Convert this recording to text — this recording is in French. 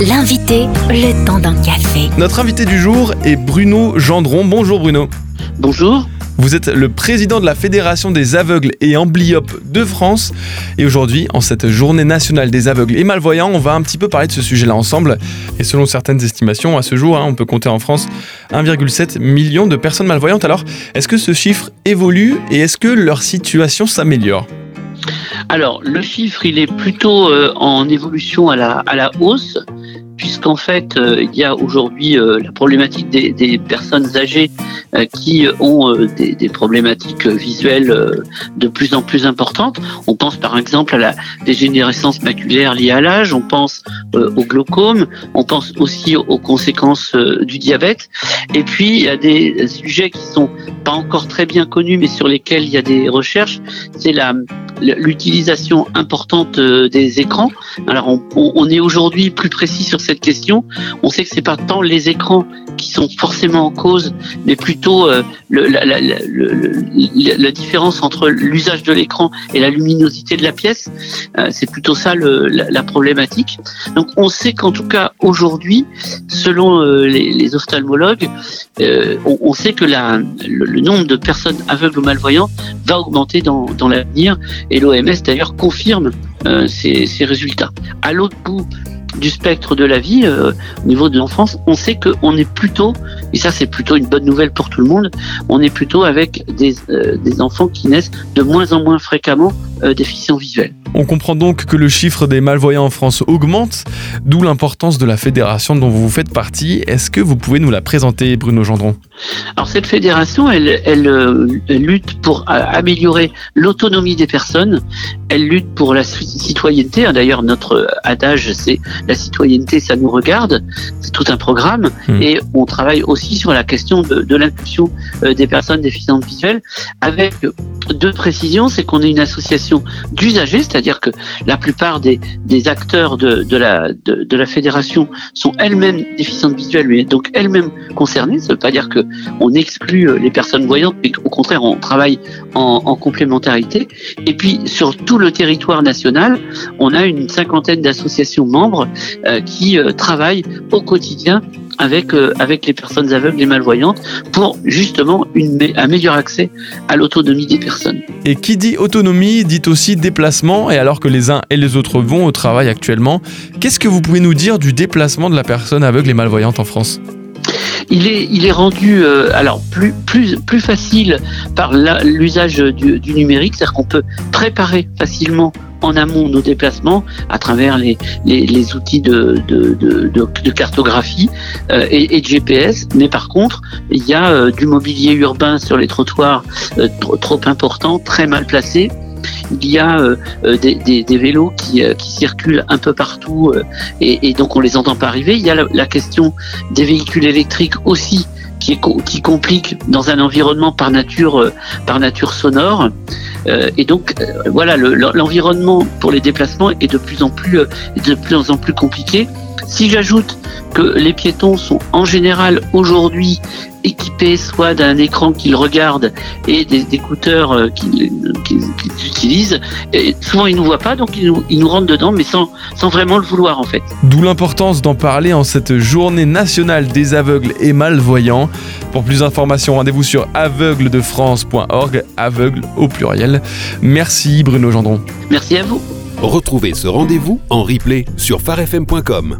L'invité, le temps d'un café. Notre invité du jour est Bruno Gendron. Bonjour Bruno. Bonjour. Vous êtes le président de la Fédération des aveugles et amblyopes de France. Et aujourd'hui, en cette journée nationale des aveugles et malvoyants, on va un petit peu parler de ce sujet-là ensemble. Et selon certaines estimations, à ce jour, hein, on peut compter en France 1,7 million de personnes malvoyantes. Alors, est-ce que ce chiffre évolue et est-ce que leur situation s'améliore? Alors, le chiffre, il est plutôt euh, en évolution à la, à la hausse puisqu'en fait, euh, il y a aujourd'hui euh, la problématique des, personnes âgées qui ont des, des, problématiques visuelles de plus en plus importantes. On pense par exemple à la dégénérescence maculaire liée à l'âge, on pense au glaucome, on pense aussi aux conséquences du diabète. Et puis, il y a des sujets qui sont pas encore très bien connus, mais sur lesquels il y a des recherches. C'est la l'utilisation importante euh, des écrans. Alors on, est aujourd'hui plus précis sur cette question. On sait que c'est pas tant les écrans qui sont forcément en cause, mais plutôt euh, la, différence entre l'usage de l'écran et la luminosité de la pièce. Euh, c'est plutôt ça la, problématique. Donc on sait qu'en tout cas aujourd'hui, selon les, ophtalmologues, on, sait que le, nombre de personnes aveugles ou malvoyantes va augmenter dans l'avenir et l'OMS d'ailleurs confirme euh, ces, résultats. À l'autre bout du spectre de la vie, euh, au niveau de l'enfance, on sait qu'on est plutôt, et ça c'est plutôt une bonne nouvelle pour tout le monde, on est plutôt avec des, euh, des enfants qui naissent de moins en moins fréquemment euh, déficients visuels. On comprend donc que le chiffre des malvoyants en France augmente, d'où l'importance de la fédération dont vous faites partie. Est-ce que vous pouvez nous la présenter, Bruno Gendron? Alors cette fédération, elle, elle, elle lutte pour améliorer l'autonomie des personnes, elle lutte pour la citoyenneté. D'ailleurs, notre adage, c'est la citoyenneté, ça nous regarde. C'est tout un programme. Mmh. Et on travaille aussi sur la question de, de l'inclusion euh, des personnes déficientes visuelles avec deux précisions. C'est qu'on est une association d'usagers, c'est-à-dire que la plupart des, acteurs de, la, fédération sont elles-mêmes déficientes visuelles, mais donc elles-mêmes concernées. Ça ne veut pas dire que on exclut euh, les personnes voyantes, mais au contraire, on travaille en, en complémentarité. Et puis, sur tout le territoire national, on a une cinquantaine d'associations membres euh, qui travaillent au quotidien avec euh, avec les personnes aveugles et malvoyantes pour justement un meilleur accès à l'autonomie des personnes. Et qui dit autonomie dit aussi déplacement et alors que les uns et les autres vont au travail actuellement, qu'est-ce que vous pouvez nous dire du déplacement de la personne aveugle et malvoyante en France? Il est, il est rendu euh, alors plus, facile par l'usage du, numérique, c'est-à-dire qu'on peut préparer facilement en amont nos déplacements à travers les, outils de, cartographie euh, et, de GPS. Mais par contre, il y a euh, du mobilier urbain sur les trottoirs trop, trop important, très mal placé. Il y a euh, euh, des, vélos qui, qui, circulent un peu partout et, donc on les entend pas arriver. Il y a la, question des véhicules électriques aussi qui, est, qui complique dans un environnement par nature, par nature sonore. Euh, et donc, euh, voilà, l'environnement pour les déplacements est de plus en plus, euh, de plus en plus compliqué. Si j'ajoute que les piétons sont en général aujourd'hui équipés soit d'un écran qu'ils regardent et des écouteurs euh, qu'ils utilisent. Et souvent, ils ne nous voient pas, donc ils nous, ils nous rentrent dedans, mais sans, sans vraiment le vouloir en fait. D'où l'importance d'en parler en cette journée nationale des aveugles et malvoyants. Pour plus d'informations, rendez-vous sur aveugledefrance.org, aveugle au pluriel. Merci Bruno Gendron. Merci à vous. Retrouvez ce rendez-vous en replay sur farfm.com.